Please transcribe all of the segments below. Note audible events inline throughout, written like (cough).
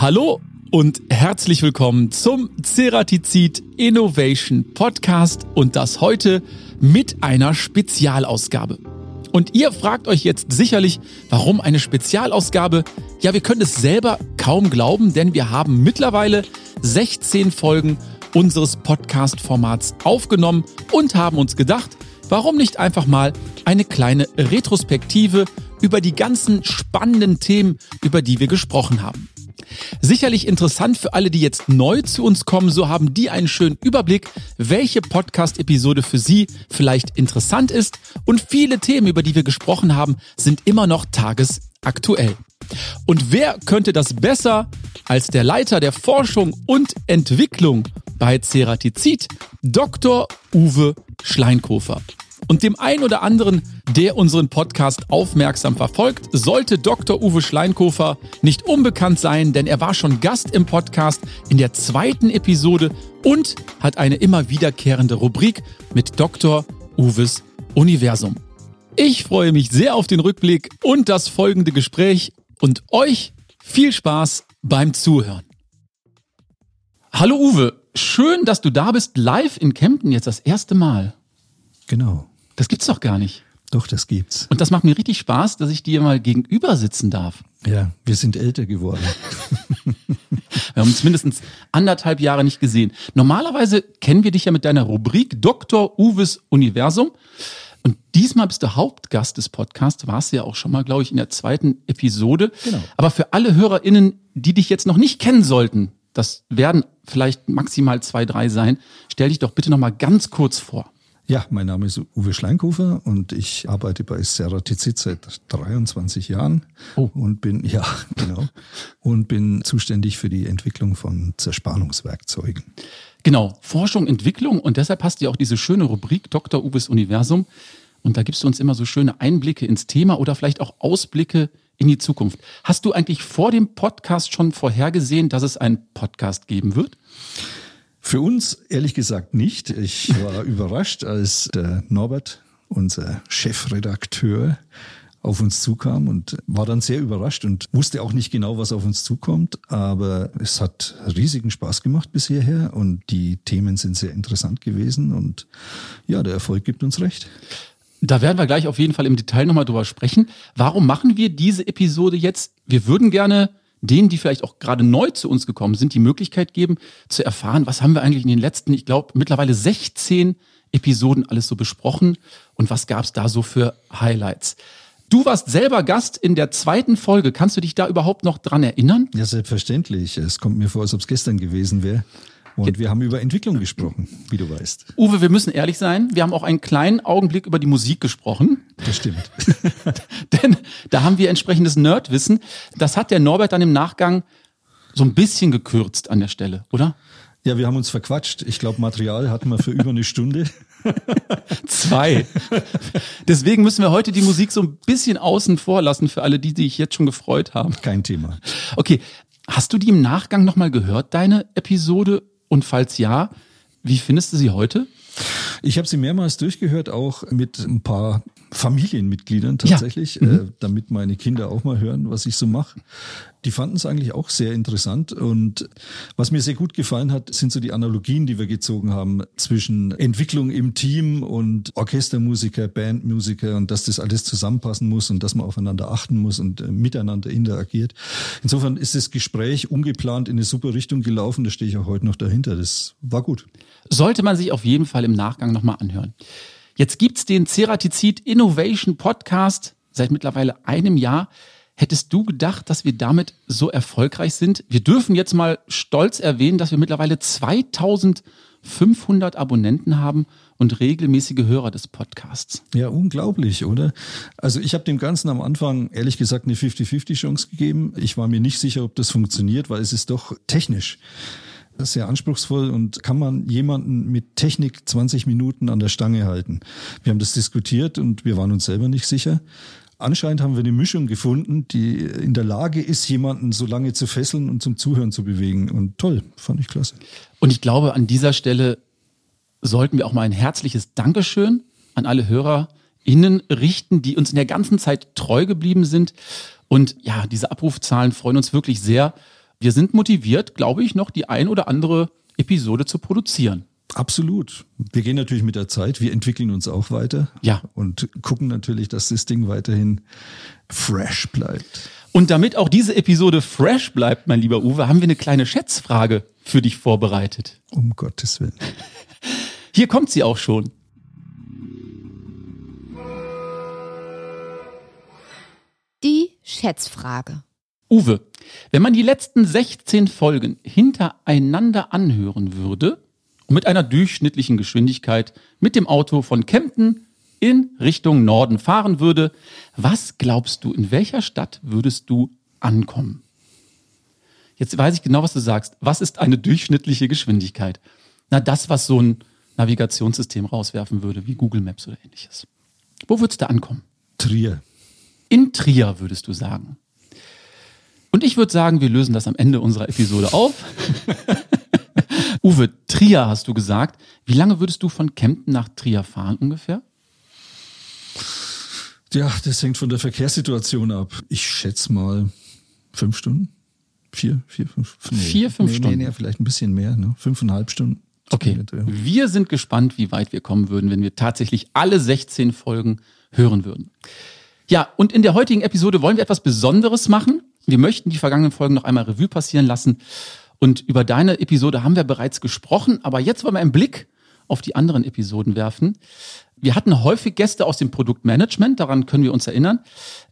Hallo und herzlich willkommen zum Ceratizid Innovation Podcast und das heute mit einer Spezialausgabe. Und ihr fragt euch jetzt sicherlich, warum eine Spezialausgabe? Ja, wir können es selber kaum glauben, denn wir haben mittlerweile 16 Folgen unseres Podcast-Formats aufgenommen und haben uns gedacht, warum nicht einfach mal eine kleine Retrospektive über die ganzen spannenden Themen, über die wir gesprochen haben. Sicherlich interessant für alle, die jetzt neu zu uns kommen, so haben die einen schönen Überblick, welche Podcast-Episode für sie vielleicht interessant ist und viele Themen, über die wir gesprochen haben, sind immer noch tagesaktuell. Und wer könnte das besser als der Leiter der Forschung und Entwicklung bei Ceratizid, Dr. Uwe Schleinkofer. Und dem einen oder anderen, der unseren Podcast aufmerksam verfolgt, sollte Dr. Uwe Schleinkofer nicht unbekannt sein, denn er war schon Gast im Podcast in der zweiten Episode und hat eine immer wiederkehrende Rubrik mit Dr. Uwes Universum. Ich freue mich sehr auf den Rückblick und das folgende Gespräch und euch viel Spaß beim Zuhören. Hallo Uwe, schön, dass du da bist, live in Kempten jetzt das erste Mal. Genau. Das gibt's doch gar nicht. Doch, das gibt's. Und das macht mir richtig Spaß, dass ich dir mal gegenüber sitzen darf. Ja, wir sind älter geworden. (laughs) wir haben uns mindestens anderthalb Jahre nicht gesehen. Normalerweise kennen wir dich ja mit deiner Rubrik Dr. Uwes Universum. Und diesmal bist du Hauptgast des Podcasts, warst du ja auch schon mal, glaube ich, in der zweiten Episode. Genau. Aber für alle HörerInnen, die dich jetzt noch nicht kennen sollten, das werden vielleicht maximal zwei, drei sein, stell dich doch bitte noch mal ganz kurz vor. Ja, mein Name ist Uwe Schleinkofer und ich arbeite bei Ceratizid seit 23 Jahren oh. und bin, (laughs) ja, genau, und bin zuständig für die Entwicklung von Zerspannungswerkzeugen. Genau, Forschung, Entwicklung und deshalb hast du ja auch diese schöne Rubrik Dr. Uwes Universum und da gibst du uns immer so schöne Einblicke ins Thema oder vielleicht auch Ausblicke in die Zukunft. Hast du eigentlich vor dem Podcast schon vorhergesehen, dass es einen Podcast geben wird? Für uns ehrlich gesagt nicht. Ich war (laughs) überrascht, als der Norbert, unser Chefredakteur, auf uns zukam und war dann sehr überrascht und wusste auch nicht genau, was auf uns zukommt. Aber es hat riesigen Spaß gemacht bis hierher und die Themen sind sehr interessant gewesen und ja, der Erfolg gibt uns recht. Da werden wir gleich auf jeden Fall im Detail nochmal drüber sprechen. Warum machen wir diese Episode jetzt? Wir würden gerne denen, die vielleicht auch gerade neu zu uns gekommen sind, die Möglichkeit geben, zu erfahren, was haben wir eigentlich in den letzten, ich glaube, mittlerweile 16 Episoden alles so besprochen und was gab es da so für Highlights. Du warst selber Gast in der zweiten Folge. Kannst du dich da überhaupt noch dran erinnern? Ja, selbstverständlich. Es kommt mir vor, als ob es gestern gewesen wäre. Und wir haben über Entwicklung gesprochen, wie du weißt. Uwe, wir müssen ehrlich sein. Wir haben auch einen kleinen Augenblick über die Musik gesprochen. Das stimmt. (laughs) Denn da haben wir entsprechendes Nerdwissen. Das hat der Norbert dann im Nachgang so ein bisschen gekürzt an der Stelle, oder? Ja, wir haben uns verquatscht. Ich glaube, Material hatten wir für über eine Stunde. (laughs) Zwei. Deswegen müssen wir heute die Musik so ein bisschen außen vor lassen für alle die, die sich jetzt schon gefreut haben. Kein Thema. Okay. Hast du die im Nachgang nochmal gehört, deine Episode? Und falls ja, wie findest du sie heute? Ich habe sie mehrmals durchgehört, auch mit ein paar Familienmitgliedern tatsächlich, ja. mhm. äh, damit meine Kinder auch mal hören, was ich so mache. Die fanden es eigentlich auch sehr interessant und was mir sehr gut gefallen hat, sind so die Analogien, die wir gezogen haben zwischen Entwicklung im Team und Orchestermusiker, Bandmusiker und dass das alles zusammenpassen muss und dass man aufeinander achten muss und äh, miteinander interagiert. Insofern ist das Gespräch ungeplant in eine super Richtung gelaufen, da stehe ich auch heute noch dahinter. Das war gut. Sollte man sich auf jeden Fall im Nachgang nochmal anhören. Jetzt gibt's den Ceratizid Innovation Podcast seit mittlerweile einem Jahr. Hättest du gedacht, dass wir damit so erfolgreich sind? Wir dürfen jetzt mal stolz erwähnen, dass wir mittlerweile 2500 Abonnenten haben und regelmäßige Hörer des Podcasts. Ja, unglaublich, oder? Also ich habe dem Ganzen am Anfang ehrlich gesagt eine 50-50 Chance gegeben. Ich war mir nicht sicher, ob das funktioniert, weil es ist doch technisch sehr anspruchsvoll und kann man jemanden mit Technik 20 Minuten an der Stange halten? Wir haben das diskutiert und wir waren uns selber nicht sicher. Anscheinend haben wir eine Mischung gefunden, die in der Lage ist, jemanden so lange zu fesseln und zum Zuhören zu bewegen. Und toll, fand ich klasse. Und ich glaube, an dieser Stelle sollten wir auch mal ein herzliches Dankeschön an alle HörerInnen richten, die uns in der ganzen Zeit treu geblieben sind. Und ja, diese Abrufzahlen freuen uns wirklich sehr. Wir sind motiviert, glaube ich, noch die ein oder andere Episode zu produzieren. Absolut. Wir gehen natürlich mit der Zeit. Wir entwickeln uns auch weiter. Ja. Und gucken natürlich, dass das Ding weiterhin fresh bleibt. Und damit auch diese Episode fresh bleibt, mein lieber Uwe, haben wir eine kleine Schätzfrage für dich vorbereitet. Um Gottes Willen. (laughs) Hier kommt sie auch schon. Die Schätzfrage. Uwe, wenn man die letzten 16 Folgen hintereinander anhören würde und mit einer durchschnittlichen Geschwindigkeit mit dem Auto von Kempten in Richtung Norden fahren würde, was glaubst du, in welcher Stadt würdest du ankommen? Jetzt weiß ich genau, was du sagst. Was ist eine durchschnittliche Geschwindigkeit? Na, das, was so ein Navigationssystem rauswerfen würde, wie Google Maps oder ähnliches. Wo würdest du ankommen? Trier. In Trier, würdest du sagen. Und ich würde sagen, wir lösen das am Ende unserer Episode auf. (laughs) Uwe, Trier hast du gesagt. Wie lange würdest du von Kempten nach Trier fahren ungefähr? Ja, das hängt von der Verkehrssituation ab. Ich schätze mal fünf Stunden. Vier, vier, fünf. Nee, vier, fünf nee, Stunden. Nee, nee, vielleicht ein bisschen mehr, ne? Fünfeinhalb Stunden. Okay. Wir sind gespannt, wie weit wir kommen würden, wenn wir tatsächlich alle 16 Folgen hören würden. Ja, und in der heutigen Episode wollen wir etwas Besonderes machen. Wir möchten die vergangenen Folgen noch einmal Revue passieren lassen. Und über deine Episode haben wir bereits gesprochen, aber jetzt wollen wir einen Blick auf die anderen Episoden werfen. Wir hatten häufig Gäste aus dem Produktmanagement, daran können wir uns erinnern,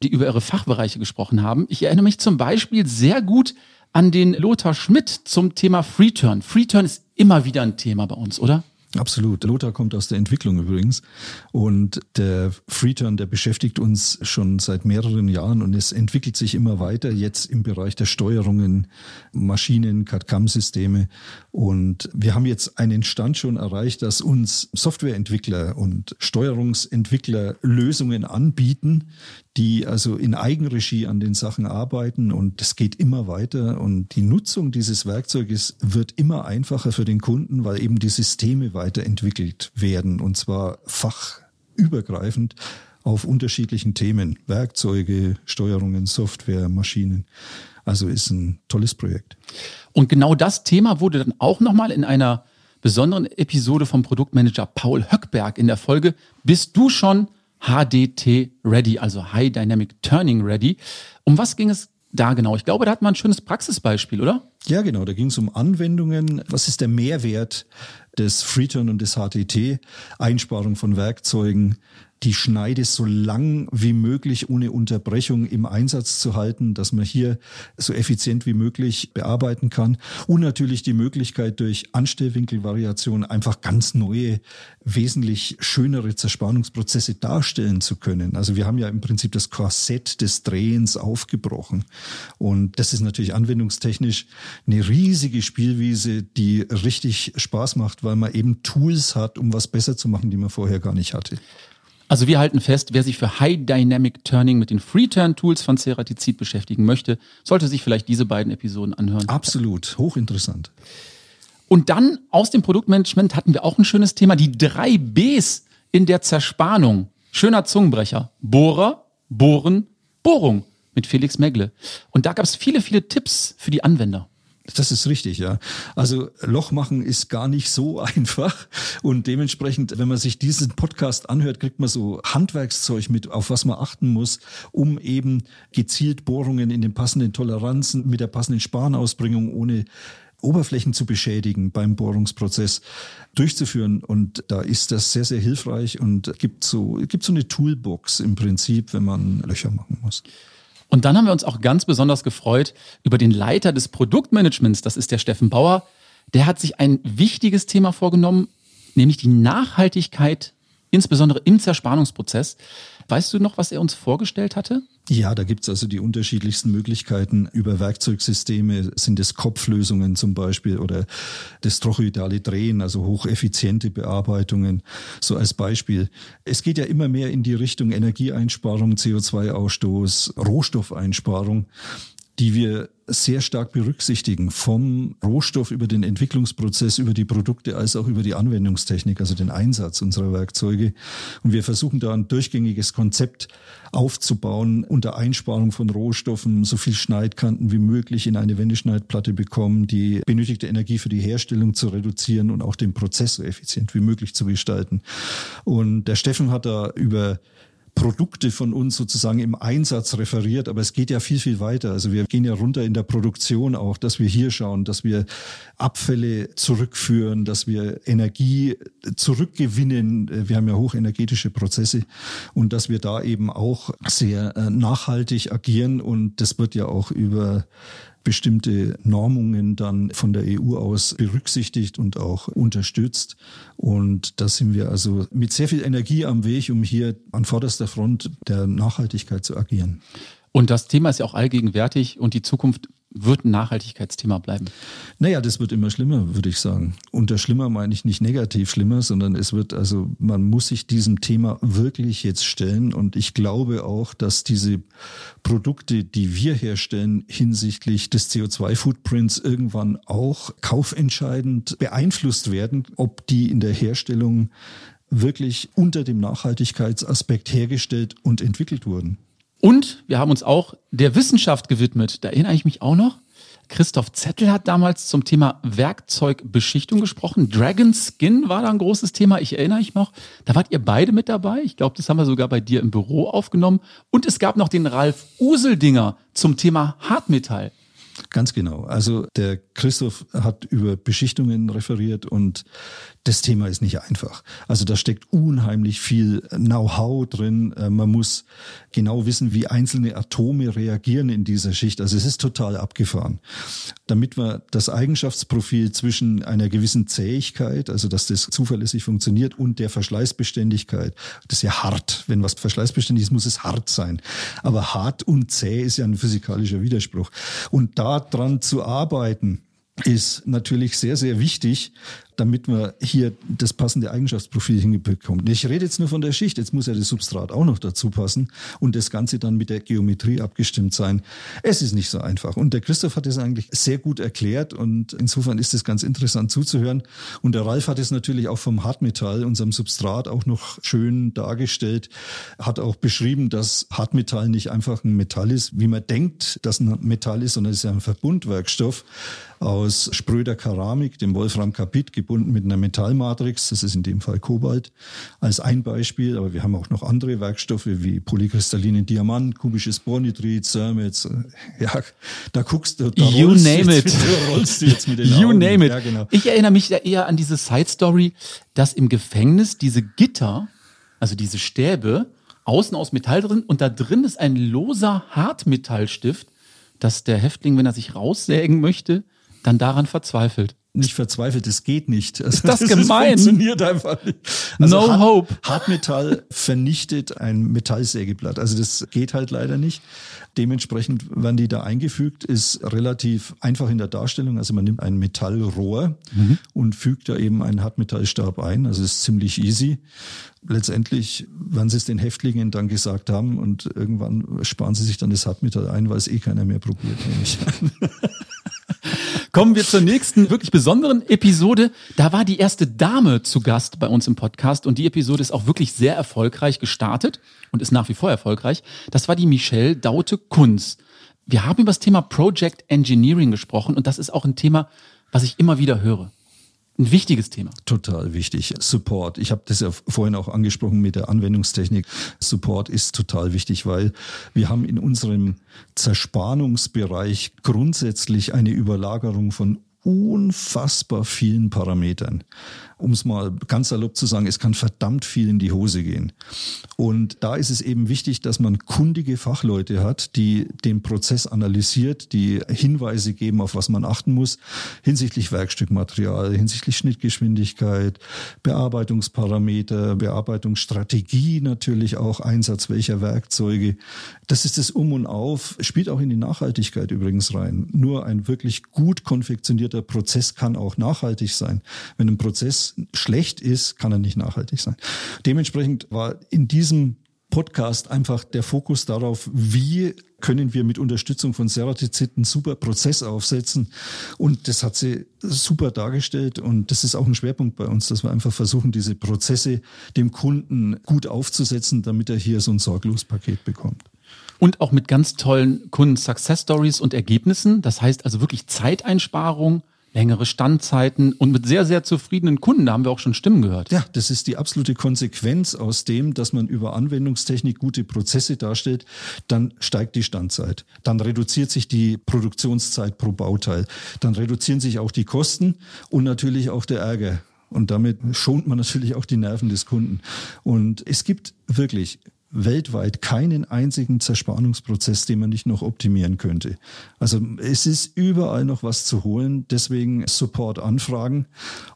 die über ihre Fachbereiche gesprochen haben. Ich erinnere mich zum Beispiel sehr gut an den Lothar Schmidt zum Thema Freeturn. Freeturn ist immer wieder ein Thema bei uns, oder? Absolut. Lothar kommt aus der Entwicklung übrigens. Und der Freeturn, der beschäftigt uns schon seit mehreren Jahren und es entwickelt sich immer weiter jetzt im Bereich der Steuerungen, Maschinen, CAD-CAM-Systeme. Und wir haben jetzt einen Stand schon erreicht, dass uns Softwareentwickler und Steuerungsentwickler Lösungen anbieten, die also in Eigenregie an den Sachen arbeiten und es geht immer weiter und die Nutzung dieses Werkzeuges wird immer einfacher für den Kunden, weil eben die Systeme weiterentwickelt werden und zwar fachübergreifend auf unterschiedlichen Themen, Werkzeuge, Steuerungen, Software, Maschinen. Also ist ein tolles Projekt. Und genau das Thema wurde dann auch nochmal in einer besonderen Episode vom Produktmanager Paul Höckberg in der Folge Bist du schon HDT Ready, also High Dynamic Turning Ready. Um was ging es da genau? Ich glaube, da hat man ein schönes Praxisbeispiel, oder? Ja, genau. Da ging es um Anwendungen. Was ist der Mehrwert des Freeturn und des HTT? Einsparung von Werkzeugen, die Schneide so lang wie möglich ohne Unterbrechung im Einsatz zu halten, dass man hier so effizient wie möglich bearbeiten kann. Und natürlich die Möglichkeit durch Anstellwinkelvariation einfach ganz neue, wesentlich schönere Zerspannungsprozesse darstellen zu können. Also wir haben ja im Prinzip das Korsett des Drehens aufgebrochen. Und das ist natürlich anwendungstechnisch eine riesige Spielwiese, die richtig Spaß macht, weil man eben Tools hat, um was besser zu machen, die man vorher gar nicht hatte. Also wir halten fest, wer sich für High Dynamic Turning mit den Free-Turn-Tools von Ceratizid beschäftigen möchte, sollte sich vielleicht diese beiden Episoden anhören. Absolut, hochinteressant. Und dann aus dem Produktmanagement hatten wir auch ein schönes Thema, die drei Bs in der Zerspannung. Schöner Zungenbrecher. Bohrer, Bohren, Bohrung mit Felix Megle. Und da gab es viele, viele Tipps für die Anwender. Das ist richtig, ja. Also Loch machen ist gar nicht so (laughs) einfach und dementsprechend, wenn man sich diesen Podcast anhört, kriegt man so Handwerkszeug mit, auf was man achten muss, um eben gezielt Bohrungen in den passenden Toleranzen mit der passenden Sparnausbringung ohne Oberflächen zu beschädigen beim Bohrungsprozess durchzuführen. Und da ist das sehr, sehr hilfreich und gibt so, gibt so eine Toolbox im Prinzip, wenn man Löcher machen muss. Und dann haben wir uns auch ganz besonders gefreut über den Leiter des Produktmanagements, das ist der Steffen Bauer. Der hat sich ein wichtiges Thema vorgenommen, nämlich die Nachhaltigkeit, insbesondere im Zerspannungsprozess. Weißt du noch, was er uns vorgestellt hatte? Ja, da gibt's also die unterschiedlichsten Möglichkeiten über Werkzeugsysteme. Sind es Kopflösungen zum Beispiel oder das trochoidale Drehen, also hocheffiziente Bearbeitungen, so als Beispiel. Es geht ja immer mehr in die Richtung Energieeinsparung, CO2-Ausstoß, Rohstoffeinsparung. Die wir sehr stark berücksichtigen, vom Rohstoff über den Entwicklungsprozess, über die Produkte, als auch über die Anwendungstechnik, also den Einsatz unserer Werkzeuge. Und wir versuchen da ein durchgängiges Konzept aufzubauen, unter Einsparung von Rohstoffen so viel Schneidkanten wie möglich in eine Wendeschneidplatte bekommen, die benötigte Energie für die Herstellung zu reduzieren und auch den Prozess so effizient wie möglich zu gestalten. Und der Steffen hat da über Produkte von uns sozusagen im Einsatz referiert, aber es geht ja viel, viel weiter. Also wir gehen ja runter in der Produktion auch, dass wir hier schauen, dass wir Abfälle zurückführen, dass wir Energie zurückgewinnen. Wir haben ja hochenergetische Prozesse und dass wir da eben auch sehr äh, nachhaltig agieren und das wird ja auch über bestimmte Normungen dann von der EU aus berücksichtigt und auch unterstützt. Und da sind wir also mit sehr viel Energie am Weg, um hier an vorderster Front der Nachhaltigkeit zu agieren. Und das Thema ist ja auch allgegenwärtig und die Zukunft wird ein Nachhaltigkeitsthema bleiben? Naja, das wird immer schlimmer, würde ich sagen. Unter schlimmer meine ich nicht negativ schlimmer, sondern es wird, also man muss sich diesem Thema wirklich jetzt stellen. Und ich glaube auch, dass diese Produkte, die wir herstellen, hinsichtlich des CO2-Footprints irgendwann auch kaufentscheidend beeinflusst werden, ob die in der Herstellung wirklich unter dem Nachhaltigkeitsaspekt hergestellt und entwickelt wurden. Und wir haben uns auch der Wissenschaft gewidmet. Da erinnere ich mich auch noch. Christoph Zettel hat damals zum Thema Werkzeugbeschichtung gesprochen. Dragon Skin war da ein großes Thema. Ich erinnere mich noch. Da wart ihr beide mit dabei. Ich glaube, das haben wir sogar bei dir im Büro aufgenommen. Und es gab noch den Ralf Useldinger zum Thema Hartmetall. Ganz genau. Also der Christoph hat über Beschichtungen referiert und das Thema ist nicht einfach. Also da steckt unheimlich viel Know-how drin. Äh, man muss genau wissen, wie einzelne Atome reagieren in dieser Schicht. Also es ist total abgefahren. Damit man das Eigenschaftsprofil zwischen einer gewissen Zähigkeit, also dass das zuverlässig funktioniert, und der Verschleißbeständigkeit, das ist ja hart. Wenn was verschleißbeständig ist, muss es hart sein. Aber hart und zäh ist ja ein physikalischer Widerspruch. Und daran zu arbeiten, ist natürlich sehr, sehr wichtig, damit man hier das passende Eigenschaftsprofil hinbekommt. Ich rede jetzt nur von der Schicht, jetzt muss ja das Substrat auch noch dazu passen und das Ganze dann mit der Geometrie abgestimmt sein. Es ist nicht so einfach. Und der Christoph hat es eigentlich sehr gut erklärt und insofern ist es ganz interessant zuzuhören. Und der Ralf hat es natürlich auch vom Hartmetall, unserem Substrat, auch noch schön dargestellt, hat auch beschrieben, dass Hartmetall nicht einfach ein Metall ist, wie man denkt, dass ein Metall ist, sondern es ist ja ein Verbundwerkstoff aus spröder Keramik, dem Wolfram Kapit, gebunden mit einer Metallmatrix, das ist in dem Fall Kobalt, als ein Beispiel. Aber wir haben auch noch andere Werkstoffe wie polykristallinen Diamant, kubisches Bornitrit, Cermets. Ja, da guckst du, da you name it. Mit, rollst du jetzt mit den (laughs) You Augen. name it. Ja, genau. Ich erinnere mich da eher an diese Side Story, dass im Gefängnis diese Gitter, also diese Stäbe, außen aus Metall drin und da drin ist ein loser Hartmetallstift, dass der Häftling, wenn er sich raussägen möchte, dann daran verzweifelt nicht verzweifelt, es geht nicht. Also, (laughs) ist das, das gemein? funktioniert einfach nicht. Also no Hart, hope. Hartmetall vernichtet ein Metallsägeblatt. Also das geht halt leider nicht. Dementsprechend werden die da eingefügt, ist relativ einfach in der Darstellung. Also man nimmt ein Metallrohr mhm. und fügt da eben einen Hartmetallstab ein. Also ist ziemlich easy. Letztendlich werden sie es den Häftlingen dann gesagt haben und irgendwann sparen sie sich dann das Hartmetall ein, weil es eh keiner mehr probiert, nämlich. (laughs) Kommen wir zur nächsten wirklich besonderen Episode. Da war die erste Dame zu Gast bei uns im Podcast und die Episode ist auch wirklich sehr erfolgreich gestartet und ist nach wie vor erfolgreich. Das war die Michelle Daute-Kunz. Wir haben über das Thema Project Engineering gesprochen und das ist auch ein Thema, was ich immer wieder höre. Ein wichtiges Thema. Total wichtig. Support. Ich habe das ja vorhin auch angesprochen mit der Anwendungstechnik. Support ist total wichtig, weil wir haben in unserem Zerspannungsbereich grundsätzlich eine Überlagerung von unfassbar vielen Parametern um es mal ganz salopp zu sagen, es kann verdammt viel in die Hose gehen. Und da ist es eben wichtig, dass man kundige Fachleute hat, die den Prozess analysiert, die Hinweise geben, auf was man achten muss, hinsichtlich Werkstückmaterial, hinsichtlich Schnittgeschwindigkeit, Bearbeitungsparameter, Bearbeitungsstrategie natürlich auch, Einsatz welcher Werkzeuge. Das ist das Um und Auf, spielt auch in die Nachhaltigkeit übrigens rein. Nur ein wirklich gut konfektionierter Prozess kann auch nachhaltig sein. Wenn ein Prozess schlecht ist, kann er nicht nachhaltig sein. Dementsprechend war in diesem Podcast einfach der Fokus darauf, wie können wir mit Unterstützung von Ceratizid einen super Prozess aufsetzen. Und das hat sie super dargestellt. Und das ist auch ein Schwerpunkt bei uns, dass wir einfach versuchen, diese Prozesse dem Kunden gut aufzusetzen, damit er hier so ein Sorglospaket bekommt. Und auch mit ganz tollen Kunden-Success-Stories und Ergebnissen. Das heißt also wirklich Zeiteinsparung, längere Standzeiten und mit sehr, sehr zufriedenen Kunden. Da haben wir auch schon Stimmen gehört. Ja, das ist die absolute Konsequenz aus dem, dass man über Anwendungstechnik gute Prozesse darstellt. Dann steigt die Standzeit. Dann reduziert sich die Produktionszeit pro Bauteil. Dann reduzieren sich auch die Kosten und natürlich auch der Ärger. Und damit schont man natürlich auch die Nerven des Kunden. Und es gibt wirklich weltweit keinen einzigen Zerspannungsprozess, den man nicht noch optimieren könnte. Also es ist überall noch was zu holen. Deswegen Support anfragen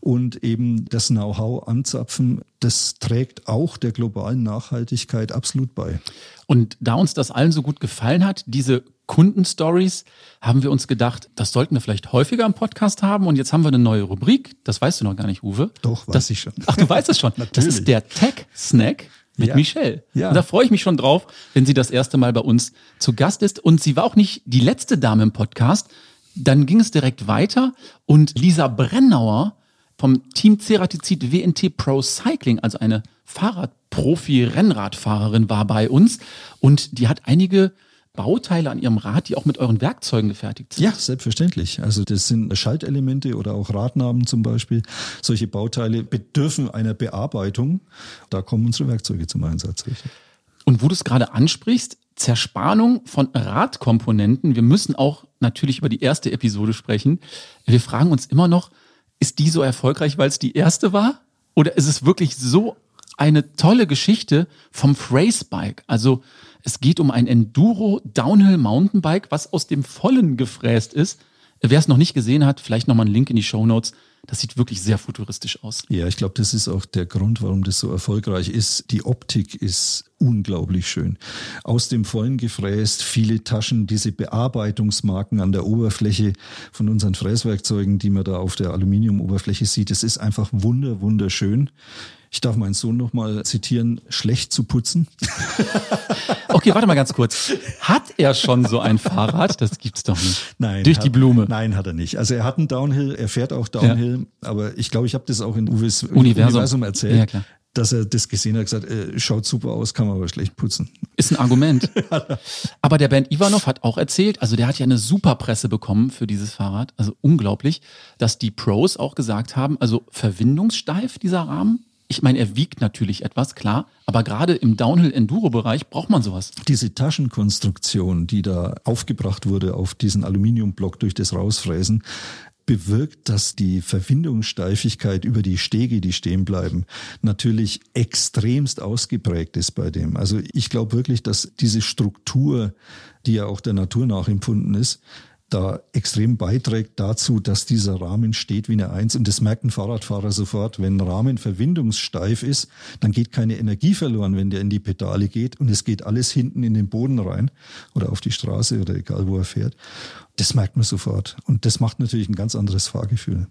und eben das Know-how anzapfen. Das trägt auch der globalen Nachhaltigkeit absolut bei. Und da uns das allen so gut gefallen hat, diese Kundenstories, haben wir uns gedacht, das sollten wir vielleicht häufiger im Podcast haben. Und jetzt haben wir eine neue Rubrik. Das weißt du noch gar nicht, Uwe. Doch, weiß das, ich schon. Ach, du weißt es schon. (laughs) Das ist der Tech Snack mit Ja. Michelle. Ja. Und da freue ich mich schon drauf, wenn sie das erste Mal bei uns zu Gast ist. Und sie war auch nicht die letzte Dame im Podcast. Dann ging es direkt weiter und Lisa Brennauer vom Team Ceratizid WNT Pro Cycling, also eine Fahrradprofi-Rennradfahrerin, war bei uns und die hat einige Bauteile an ihrem Rad, die auch mit euren Werkzeugen gefertigt sind. Ja, selbstverständlich. Also das sind Schaltelemente oder auch Radnaben zum Beispiel. Solche Bauteile bedürfen einer Bearbeitung. Da kommen unsere Werkzeuge zum Einsatz. Richtig? Und wo du es gerade ansprichst, Zerspannung von Radkomponenten. Wir müssen auch natürlich über die erste Episode sprechen. Wir fragen uns immer noch, ist die so erfolgreich, weil es die erste war? Oder ist es wirklich so eine tolle Geschichte vom Phrase Bike? Also es geht um ein Enduro Downhill Mountainbike, was aus dem Vollen gefräst ist. Wer es noch nicht gesehen hat, vielleicht nochmal einen Link in die Show Notes. Das sieht wirklich sehr futuristisch aus. Ja, ich glaube, das ist auch der Grund, warum das so erfolgreich ist. Die Optik ist unglaublich schön. Aus dem Vollen gefräst, viele Taschen, diese Bearbeitungsmarken an der Oberfläche von unseren Fräswerkzeugen, die man da auf der Aluminiumoberfläche sieht. Das ist einfach wunder, wunderschön. Ich darf meinen Sohn noch mal zitieren, schlecht zu putzen. (laughs) Okay, warte mal ganz kurz. Hat er schon so ein Fahrrad? Das gibt's doch nicht. Nein. Durch hat, die Blume. Nein, hat er nicht. Also er hat einen Downhill, er fährt auch Downhill, aber ich glaube, ich habe das auch in Uwes Universum. Universum, erzählt, Ja, klar. dass er das gesehen hat, gesagt, äh, schaut super aus, kann man aber schlecht putzen. Ist ein Argument. (laughs) Aber der Bernd Ivanov hat auch erzählt, also der hat ja eine super Presse bekommen für dieses Fahrrad, also unglaublich, dass die Pros auch gesagt haben, also verwindungssteif dieser Rahmen. Ich meine, er wiegt natürlich etwas, klar, aber gerade im Downhill-Enduro-Bereich braucht man sowas. Diese Taschenkonstruktion, die da aufgebracht wurde auf diesen Aluminiumblock durch das Rausfräsen, bewirkt, dass die Verwindungssteifigkeit über die Stege, die stehen bleiben, natürlich extremst ausgeprägt ist bei dem. Also ich glaube wirklich, dass diese Struktur, die ja auch der Natur nachempfunden ist, da extrem beiträgt dazu, dass dieser Rahmen steht wie eine Eins. Und das merkt ein Fahrradfahrer sofort. Wenn ein Rahmen verwindungssteif ist, dann geht keine Energie verloren, wenn der in die Pedale geht. Und es geht alles hinten in den Boden rein oder auf die Straße oder egal, wo er fährt. Das merkt man sofort. Und das macht natürlich ein ganz anderes Fahrgefühl.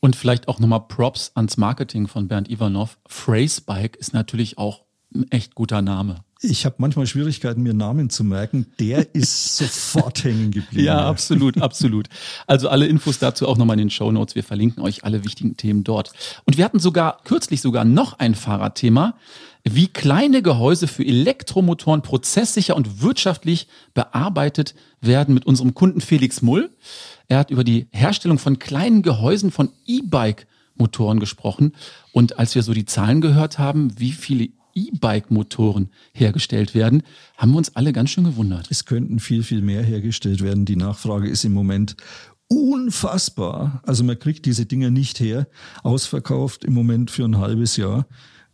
Und vielleicht auch nochmal Props ans Marketing von Bernd Ivanov. Phrase Bike ist natürlich auch ein echt guter Name. Ich habe manchmal Schwierigkeiten, mir Namen zu merken. Der ist (laughs) sofort hängen geblieben. Ja, absolut, absolut. Also alle Infos dazu auch nochmal in den Show Notes. Wir verlinken euch alle wichtigen Themen dort. Und wir hatten sogar kürzlich sogar noch ein Fahrradthema, wie kleine Gehäuse für Elektromotoren prozesssicher und wirtschaftlich bearbeitet werden mit unserem Kunden Felix Mull. Er hat über die Herstellung von kleinen Gehäusen von E-Bike-Motoren gesprochen. Und als wir so die Zahlen gehört haben, wie viele E-Bike-Motoren hergestellt werden, haben wir uns alle ganz schön gewundert. Es könnten viel, viel mehr hergestellt werden. Die Nachfrage ist im Moment unfassbar. Also man kriegt diese Dinger nicht her. Ausverkauft im Moment für ein halbes Jahr.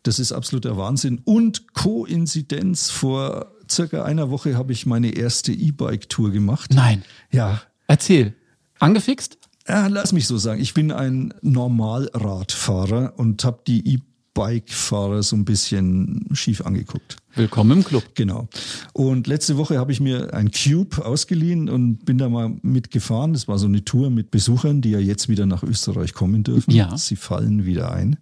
Das ist absoluter Wahnsinn. Und Koinzidenz, vor circa einer Woche habe ich meine erste E-Bike-Tour gemacht. Nein. Ja, Erzähl. Angefixt? Ja, lass mich so sagen. Ich bin ein Normalradfahrer und habe die E-Bike-Fahrer so ein bisschen schief angeguckt. Willkommen im Club. Genau. Und letzte Woche habe ich mir ein Cube ausgeliehen und bin da mal mitgefahren. Das war so eine Tour mit Besuchern, die ja jetzt wieder nach Österreich kommen dürfen. Ja. Sie fallen wieder ein.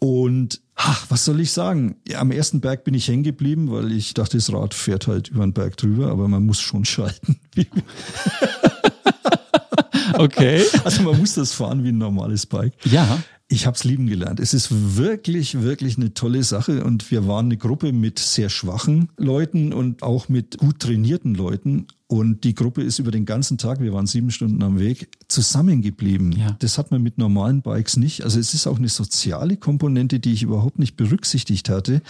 Und ach, was soll ich sagen? Ja, am ersten Berg bin ich hängen geblieben, weil ich dachte, das Rad fährt halt über den Berg drüber, aber man muss schon schalten. (laughs) okay. Also man muss das fahren wie ein normales Bike. Ja. Ich habe es lieben gelernt. Es ist wirklich, wirklich eine tolle Sache und wir waren eine Gruppe mit sehr schwachen Leuten und auch mit gut trainierten Leuten. Und die Gruppe ist über den ganzen Tag, wir waren sieben Stunden am Weg, zusammengeblieben. Ja. Das hat man mit normalen Bikes nicht. Also es ist auch eine soziale Komponente, die ich überhaupt nicht berücksichtigt hatte.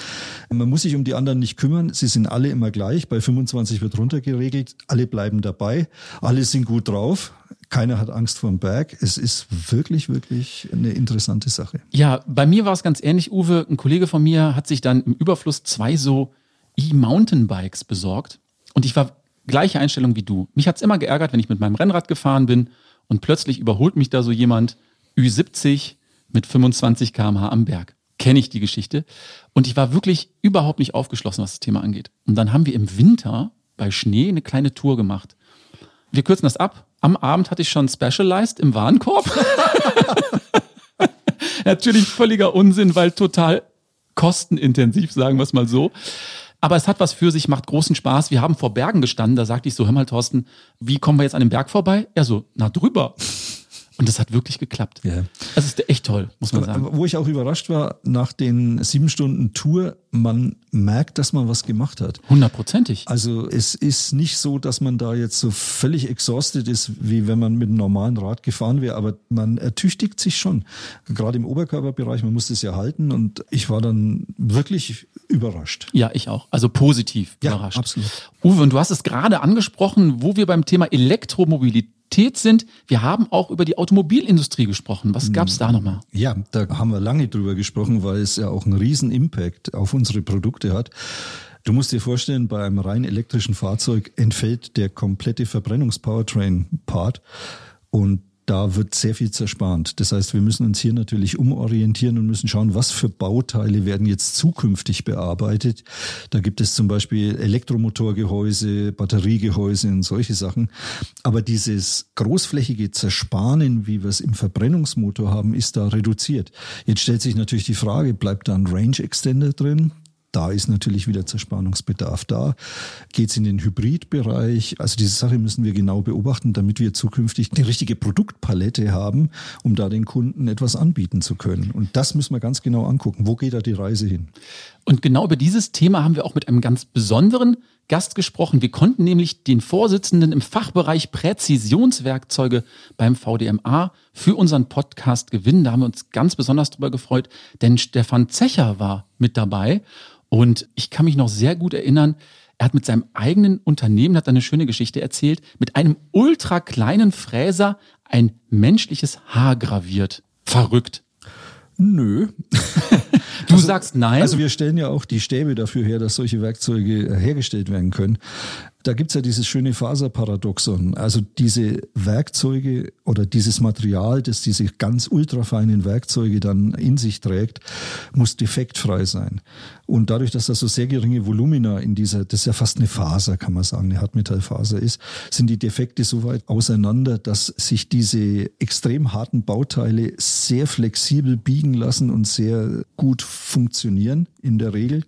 Man muss sich um die anderen nicht kümmern. Sie sind alle immer gleich. Bei 25 wird runtergeregelt. Alle bleiben dabei. Alle sind gut drauf. Keiner hat Angst vor dem Berg. Es ist wirklich, wirklich eine interessante Sache. Ja, bei mir war es ganz ähnlich, Uwe. Ein Kollege von mir hat sich dann im Überfluss zwei so E-Mountainbikes besorgt. Und ich war gleiche Einstellung wie du. Mich hat's immer geärgert, wenn ich mit meinem Rennrad gefahren bin und plötzlich überholt mich da so jemand Ü70 mit 25 km/h am Berg. Kenne ich die Geschichte. Und ich war wirklich überhaupt nicht aufgeschlossen, was das Thema angeht. Und dann haben wir im Winter bei Schnee eine kleine Tour gemacht. Wir kürzen das ab. Am Abend hatte ich schon Specialized im Warenkorb. (laughs) Natürlich völliger Unsinn, weil total kostenintensiv, sagen wir es mal so. Aber es hat was für sich, macht großen Spaß. Wir haben vor Bergen gestanden, da sagte ich so, hör mal Thorsten, wie kommen wir jetzt an den Berg vorbei? Er so, na drüber. Und das hat wirklich geklappt. Ja. Das ist echt toll, muss man sagen. Wo ich auch überrascht war, nach den sieben Stunden Tour, man merkt, dass man was gemacht hat. Hundertprozentig. Also es ist nicht so, dass man da jetzt so völlig exhausted ist, wie wenn man mit einem normalen Rad gefahren wäre, aber man ertüchtigt sich schon. Gerade im Oberkörperbereich, man muss das ja halten und ich war dann wirklich überrascht. Ja, ich auch. Also positiv Ja, überrascht. absolut. Uwe, und du hast es gerade angesprochen, wo wir beim Thema Elektromobilität sind. Wir haben auch über die Automobilindustrie gesprochen. Was gab's da nochmal? Ja, da haben wir lange drüber gesprochen, weil es ja auch einen riesen Impact auf unsere Produkte hat. Du musst dir vorstellen, bei einem rein elektrischen Fahrzeug entfällt der komplette Verbrennungs-Powertrain-Part und da wird sehr viel zerspannt. Das heißt, wir müssen uns hier natürlich umorientieren und müssen schauen, was für Bauteile werden jetzt zukünftig bearbeitet. Da gibt es zum Beispiel Elektromotorgehäuse, Batteriegehäuse und solche Sachen. Aber dieses großflächige Zersparen, wie wir es im Verbrennungsmotor haben, ist da reduziert. Jetzt stellt sich natürlich die Frage, bleibt da ein Range Extender drin? Da ist natürlich wieder Zerspannungsbedarf da. Geht es in den Hybridbereich? Also diese Sache müssen wir genau beobachten, damit wir zukünftig die richtige Produktpalette haben, um da den Kunden etwas anbieten zu können. Und das müssen wir ganz genau angucken. Wo geht da die Reise hin? Und genau über dieses Thema haben wir auch mit einem ganz besonderen Gast gesprochen. Wir konnten nämlich den Vorsitzenden im Fachbereich Präzisionswerkzeuge beim VDMA für unseren Podcast gewinnen. Da haben wir uns ganz besonders drüber gefreut, denn Stefan Zecher war mit dabei. Und ich kann mich noch sehr gut erinnern, er hat mit seinem eigenen Unternehmen, hat eine schöne Geschichte erzählt, mit einem ultra kleinen Fräser ein menschliches Haar graviert. Verrückt. Nö. (laughs) Du sagst nein. Also wir stellen ja auch die Stäbe dafür her, dass solche Werkzeuge hergestellt werden können. Da gibt's ja dieses schöne Faserparadoxon. Also diese Werkzeuge oder dieses Material, das diese ganz ultrafeinen Werkzeuge dann in sich trägt, muss defektfrei sein. Und dadurch, dass da so sehr geringe Volumina in dieser, das ist ja fast eine Faser, kann man sagen, eine Hartmetallfaser ist, sind die Defekte so weit auseinander, dass sich diese extrem harten Bauteile sehr flexibel biegen lassen und sehr gut funktionieren in der Regel.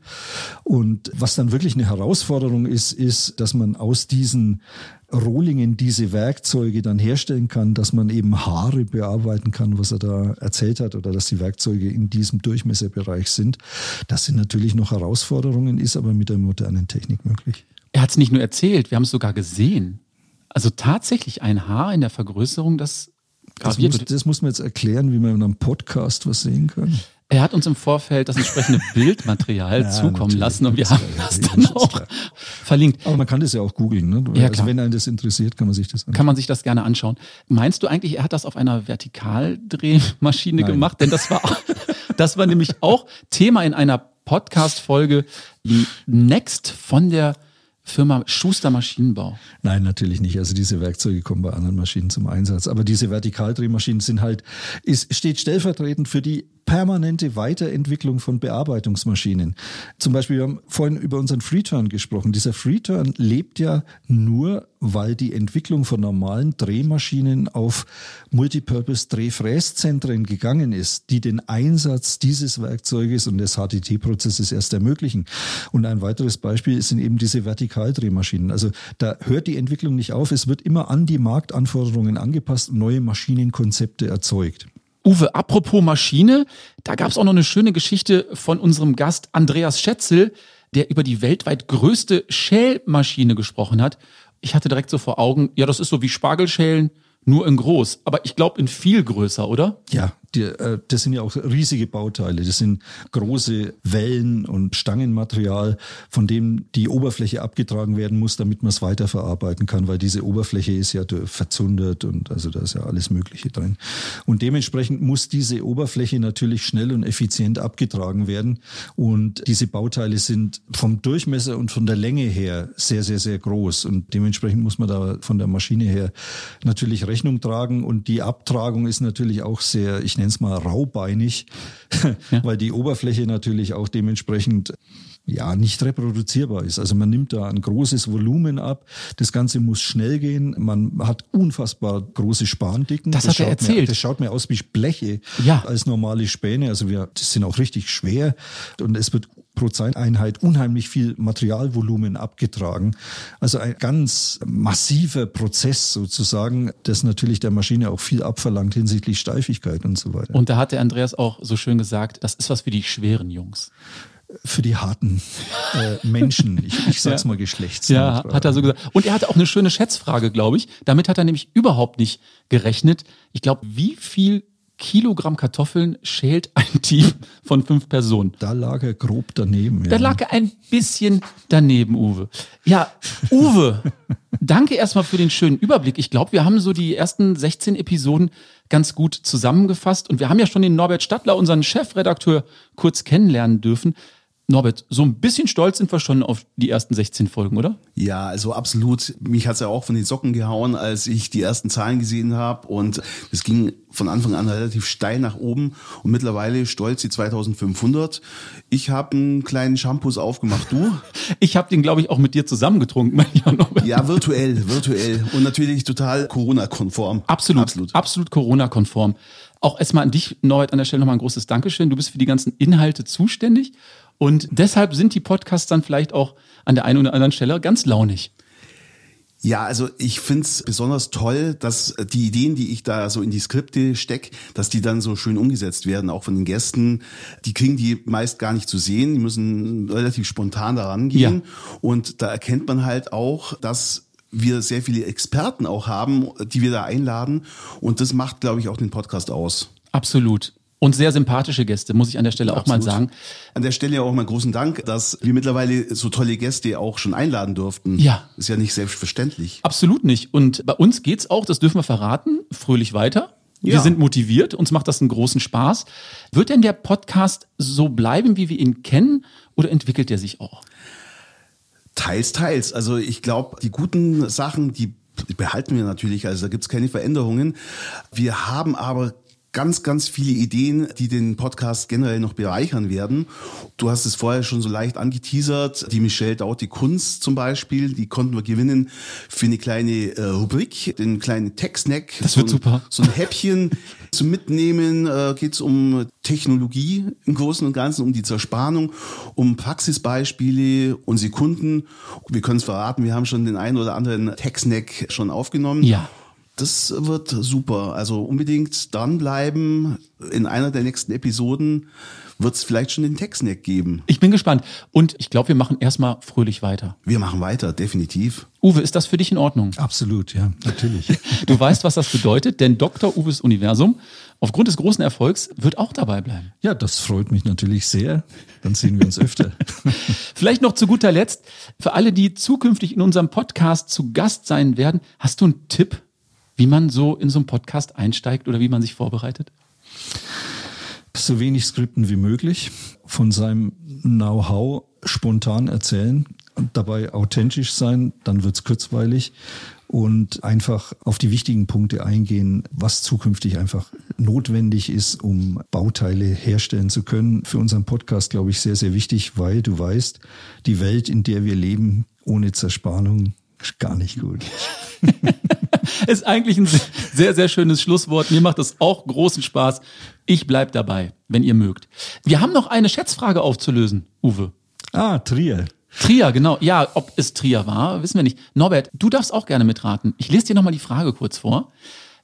Und was dann wirklich eine Herausforderung ist, ist, dass man aus diesen Rohlingen diese Werkzeuge dann herstellen kann, dass man eben Haare bearbeiten kann, was er da erzählt hat, oder dass die Werkzeuge in diesem Durchmesserbereich sind. Das sind natürlich noch Herausforderungen, ist aber mit der modernen Technik möglich. Er hat es nicht nur erzählt, wir haben es sogar gesehen. Also tatsächlich ein Haar in der Vergrößerung, das Das muss, das muss man jetzt erklären, wie man in einem Podcast was sehen kann. Er hat uns im Vorfeld das entsprechende (laughs) Bildmaterial Ja, zukommen lassen und wir haben das dann auch verlinkt. Aber man kann das ja auch googeln. Ne? Ja, also wenn einen das interessiert, kann man sich das anschauen. Kann man sich das gerne anschauen. Meinst du eigentlich, er hat das auf einer Vertikaldrehmaschine Nein. gemacht? Denn das war, (laughs) das war nämlich auch Thema in einer Podcast-Folge die Next von der Firma Schuster Maschinenbau. Nein, natürlich nicht. Also diese Werkzeuge kommen bei anderen Maschinen zum Einsatz. Aber diese Vertikaldrehmaschinen sind halt, es steht stellvertretend für die permanente Weiterentwicklung von Bearbeitungsmaschinen. Zum Beispiel, wir haben vorhin über unseren Freeturn gesprochen. Dieser Freeturn lebt ja nur, weil die Entwicklung von normalen Drehmaschinen auf Multipurpose-Drehfräszentren gegangen ist, die den Einsatz dieses Werkzeuges und des HTT-Prozesses erst ermöglichen. Und ein weiteres Beispiel sind eben diese Vertikaldrehmaschinen. Also da hört die Entwicklung nicht auf. Es wird immer an die Marktanforderungen angepasst und neue Maschinenkonzepte erzeugt. Uwe, apropos Maschine, da gab es auch noch eine schöne Geschichte von unserem Gast Andreas Schätzel, der über die weltweit größte Schälmaschine gesprochen hat. Ich hatte direkt so vor Augen, ja, das ist so wie Spargelschälen, nur in groß. Aber ich glaube in viel größer, oder? Ja, die, äh, das sind ja auch riesige Bauteile. Das sind große Wellen und Stangenmaterial, von dem die Oberfläche abgetragen werden muss, damit man es weiterverarbeiten kann, weil diese Oberfläche ist ja verzundert und also da ist ja alles Mögliche drin. Und dementsprechend muss diese Oberfläche natürlich schnell und effizient abgetragen werden. Und diese Bauteile sind vom Durchmesser und von der Länge her sehr, sehr, sehr groß. Und dementsprechend muss man da von der Maschine her natürlich Rechnung tragen. Und die Abtragung ist natürlich auch sehr, ich nenne nenne es mal raubeinig, (laughs) ja. weil die Oberfläche natürlich auch dementsprechend ja nicht reproduzierbar ist. Also man nimmt da ein großes Volumen ab. Das Ganze muss schnell gehen. Man hat unfassbar große Spandicken. Das, das hat er erzählt. Mir, das schaut mir aus wie Bleche ja. als normale Späne. Also wir, das sind auch richtig schwer und es wird pro Zeiteinheit unheimlich viel Materialvolumen abgetragen. Also ein ganz massiver Prozess sozusagen, das natürlich der Maschine auch viel abverlangt hinsichtlich Steifigkeit und so weiter. Und da hat der Andreas auch so schön gesagt, das ist was für die schweren Jungs für die harten äh, Menschen. Ich, ich sag's ja. mal Geschlechts. Ja, hat er so gesagt. Und er hatte auch eine schöne Schätzfrage, glaube ich. Damit hat er nämlich überhaupt nicht gerechnet. Ich glaube, wie viel Kilogramm Kartoffeln schält ein (laughs) Team von fünf Personen. Da lag er grob daneben. Ja. Da lag er ein bisschen daneben, Uwe. Ja, Uwe, (laughs) danke erstmal für den schönen Überblick. Ich glaube, wir haben so die ersten 16 Episoden ganz gut zusammengefasst und wir haben ja schon den Norbert Stadler, unseren Chefredakteur, kurz kennenlernen dürfen. Norbert, so ein bisschen stolz sind wir schon auf die ersten 16 Folgen, oder? Ja, also absolut. Mich hat's ja auch von den Socken gehauen, als ich die ersten Zahlen gesehen habe. Und es ging von Anfang an relativ steil nach oben. Und mittlerweile stolz die 2500. Ich habe einen kleinen Shampoos aufgemacht. Du? (laughs) ich habe den, glaube ich, auch mit dir zusammengetrunken. (laughs) Ja, virtuell, virtuell. Und natürlich total Corona-konform. Absolut, absolut, absolut Corona-konform. Auch erstmal an dich, Norbert, an der Stelle nochmal ein großes Dankeschön. Du bist für die ganzen Inhalte zuständig. Und deshalb sind die Podcasts dann vielleicht auch an der einen oder anderen Stelle ganz launig. Ja, also ich find's besonders toll, dass die Ideen, die ich da so in die Skripte steck, dass die dann so schön umgesetzt werden, auch von den Gästen. Die kriegen die meist gar nicht zu sehen, die müssen relativ spontan daran gehen. Ja. Und da erkennt man halt auch, dass wir sehr viele Experten auch haben, die wir da einladen. Und das macht, glaube ich, auch den Podcast aus. Absolut. Und sehr sympathische Gäste, muss ich an der Stelle Absolut. auch mal sagen. An der Stelle auch mal großen Dank, dass wir mittlerweile so tolle Gäste auch schon einladen durften. Ja. Ist ja nicht selbstverständlich. Absolut nicht. Und bei uns geht's auch, das dürfen wir verraten, fröhlich weiter. Wir ja. sind motiviert, uns macht das einen großen Spaß. Wird denn der Podcast so bleiben, wie wir ihn kennen, oder entwickelt er sich auch? Teils, teils. Also ich glaube, die guten Sachen, die behalten wir natürlich, also da gibt's keine Veränderungen. Wir haben aber ganz, ganz viele Ideen, die den Podcast generell noch bereichern werden. Du hast es vorher schon so leicht angeteasert. Die Michelle Daut, die Kunst zum Beispiel, die konnten wir gewinnen für eine kleine äh, Rubrik, den kleinen Tech-Snack. Das wird so ein, super. So ein Häppchen (laughs) zum Mitnehmen äh, geht es um Technologie im Großen und Ganzen, um die Zerspannung, um Praxisbeispiele und Sekunden. Wir können es verraten, wir haben schon den einen oder anderen Tech-Snack schon aufgenommen. Ja. Das wird super. Also unbedingt dranbleiben. In einer der nächsten Episoden wird es vielleicht schon den Textneck geben. Ich bin gespannt. Und ich glaube, wir machen erstmal fröhlich weiter. Wir machen weiter, definitiv. Uwe, ist das für dich in Ordnung? Absolut, ja, natürlich. (laughs) du weißt, was das bedeutet, denn Dr. Uwes Universum aufgrund des großen Erfolgs wird auch dabei bleiben. Ja, das freut mich natürlich sehr. Dann sehen wir uns öfter. (laughs) Vielleicht noch zu guter Letzt, für alle, die zukünftig in unserem Podcast zu Gast sein werden, hast du einen Tipp wie man so in so einen Podcast einsteigt oder wie man sich vorbereitet? So wenig Skripten wie möglich, von seinem Know-how spontan erzählen und dabei authentisch sein, dann wird es kurzweilig und einfach auf die wichtigen Punkte eingehen, was zukünftig einfach notwendig ist, um Bauteile herstellen zu können. Für unseren Podcast, glaube ich, sehr, sehr wichtig, weil du weißt, die Welt, in der wir leben, ohne Zerspannung, ist gar nicht gut. (laughs) (laughs) ist eigentlich ein sehr, sehr schönes Schlusswort. Mir macht das auch großen Spaß. Ich bleib dabei, wenn ihr mögt. Wir haben noch eine Schätzfrage aufzulösen, Uwe. Ah, Trier. Trier, genau. Ja, ob es Trier war, wissen wir nicht. Norbert, du darfst auch gerne mitraten. Ich lese dir nochmal die Frage kurz vor.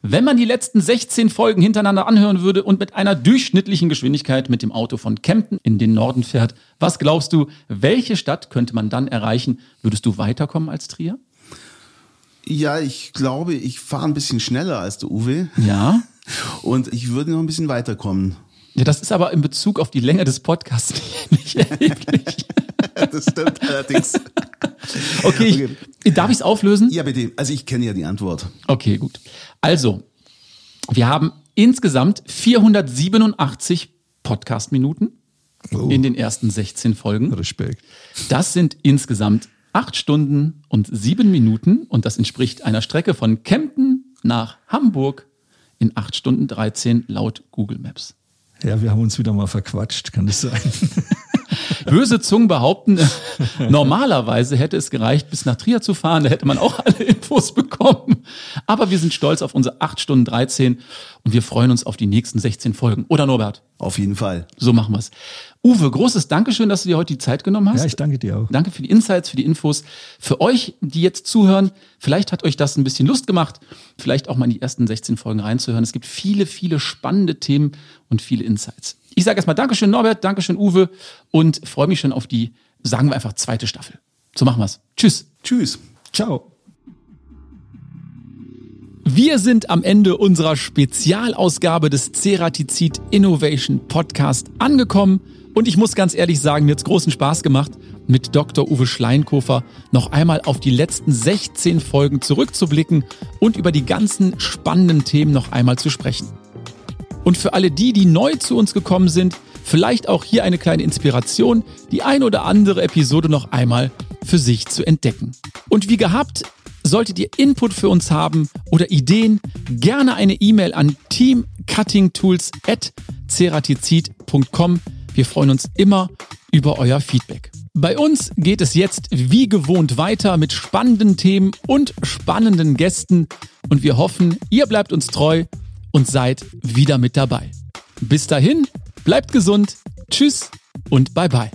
Wenn man die letzten 16 Folgen hintereinander anhören würde und mit einer durchschnittlichen Geschwindigkeit mit dem Auto von Kempten in den Norden fährt, was glaubst du, welche Stadt könnte man dann erreichen? Würdest du weiterkommen als Trier? Ja, ich glaube, ich fahre ein bisschen schneller als der Uwe. Ja. (laughs) Und ich würde noch ein bisschen weiterkommen. Ja, das ist aber in Bezug auf die Länge des Podcasts (laughs) nicht erheblich. (laughs) das stimmt allerdings. Okay, ich, okay. darf ich es auflösen? Ja, bitte. Also ich kenne ja die Antwort. Okay, gut. Also, wir haben insgesamt 487 Podcast-Minuten oh. in den ersten 16 Folgen. Respekt. Das sind insgesamt acht Stunden und sieben Minuten und das entspricht einer Strecke von Kempten nach Hamburg in acht Stunden 13 laut Google Maps. Ja, wir haben uns wieder mal verquatscht, kann das sein? (laughs) Böse Zungen behaupten, (laughs) normalerweise hätte es gereicht, bis nach Trier zu fahren, da hätte man auch alle Infos bekommen. Aber wir sind stolz auf unsere 8 Stunden 13 und wir freuen uns auf die nächsten 16 Folgen. Oder Norbert? Auf jeden Fall. So machen wir es. Uwe, großes Dankeschön, dass du dir heute die Zeit genommen hast. Ja, ich danke dir auch. Danke für die Insights, für die Infos. Für euch, die jetzt zuhören, vielleicht hat euch das ein bisschen Lust gemacht, vielleicht auch mal in die ersten 16 Folgen reinzuhören. Es gibt viele, viele spannende Themen und viele Insights. Ich sage erstmal Dankeschön, Norbert, Dankeschön, Uwe und freue mich schon auf die, sagen wir einfach, zweite Staffel. So machen wir's. Tschüss. Tschüss. Ciao. Wir sind am Ende unserer Spezialausgabe des Ceratizid Innovation Podcast angekommen. Und ich muss ganz ehrlich sagen, mir hat es großen Spaß gemacht, mit Dr. Uwe Schleinkofer noch einmal auf die letzten 16 Folgen zurückzublicken und über die ganzen spannenden Themen noch einmal zu sprechen. Und für alle die, die neu zu uns gekommen sind, vielleicht auch hier eine kleine Inspiration, die ein oder andere Episode noch einmal für sich zu entdecken. Und wie gehabt, solltet ihr Input für uns haben oder Ideen, gerne eine E-Mail an teamcuttingtools@ceratizid.com. Wir freuen uns immer über euer Feedback. Bei uns geht es jetzt wie gewohnt weiter mit spannenden Themen und spannenden Gästen und wir hoffen, ihr bleibt uns treu und seid wieder mit dabei. Bis dahin, bleibt gesund, tschüss und bye bye.